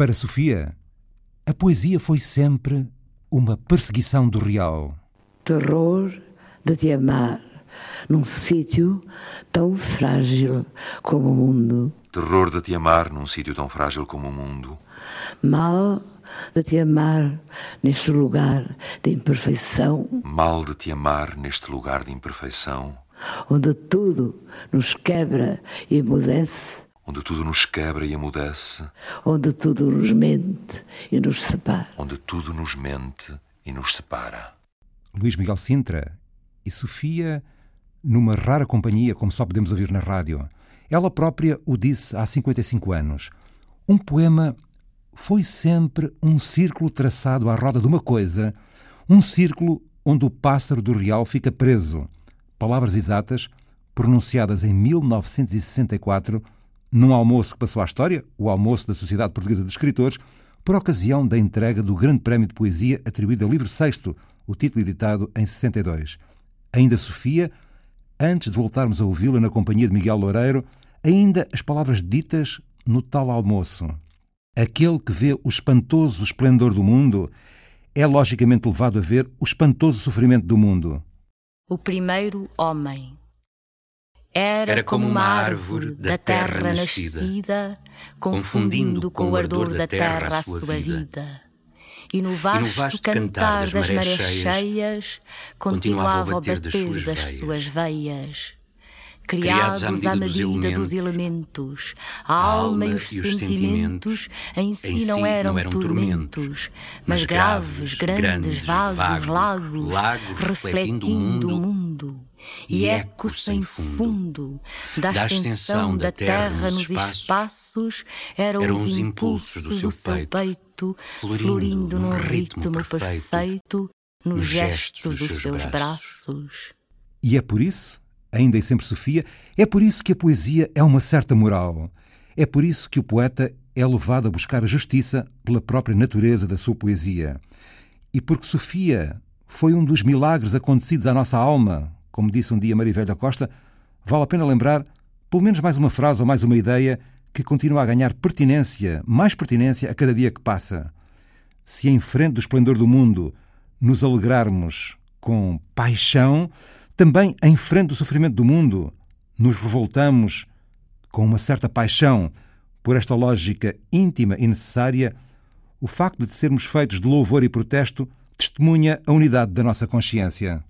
Para Sofia, a poesia foi sempre uma perseguição do real. Terror de te amar num sítio tão frágil como o mundo. Terror de te amar num sítio tão frágil como o mundo. Mal de te amar neste lugar de imperfeição. Mal de te amar neste lugar de imperfeição. Onde tudo nos quebra e emudece. Onde tudo nos quebra e emudece. Onde tudo nos mente e nos separa. Onde tudo nos mente e nos separa. Luís Miguel Sintra e Sofia, numa rara companhia, como só podemos ouvir na rádio. Ela própria o disse há 55 anos. Um poema foi sempre um círculo traçado à roda de uma coisa, um círculo onde o pássaro do real fica preso. Palavras exatas, pronunciadas em 1964, num almoço que passou à história, o almoço da Sociedade Portuguesa de Escritores, por ocasião da entrega do Grande Prémio de Poesia atribuído ao livro sexto, o título editado em 62. Ainda Sofia, antes de voltarmos a ouvi-la na companhia de Miguel Loureiro, ainda as palavras ditas no tal almoço. Aquele que vê o espantoso esplendor do mundo é logicamente levado a ver o espantoso sofrimento do mundo. O primeiro homem era, Era como uma árvore da terra nascida, confundindo com o ardor da terra a sua vida. E no vasto, e no vasto cantar das marés cheias, continuava a bater das suas veias criados à medida, dos, elementos, dos elementos. A alma e os, sentimentos em si, em si não, eram não eram tormentos, mas graves, grandes, grandes vagos, lagos, lagos, refletindo o mundo e eco sem fundo da ascensão da terra nos espaços eram os impulsos do seu peito, florindo num ritmo perfeito nos gestos dos seus braços. E é por isso ainda e sempre Sofia, é por isso que a poesia é uma certa moral. É por isso que o poeta é levado a buscar a justiça pela própria natureza da sua poesia. E porque Sofia foi um dos milagres acontecidos à nossa alma, como disse um dia Marivelha Costa, vale a pena lembrar pelo menos mais uma frase ou mais uma ideia que continua a ganhar pertinência, mais pertinência a cada dia que passa. Se em frente do esplendor do mundo nos alegrarmos com paixão, também, em frente do sofrimento do mundo, nos revoltamos com uma certa paixão por esta lógica íntima e necessária. O facto de sermos feitos de louvor e protesto testemunha a unidade da nossa consciência.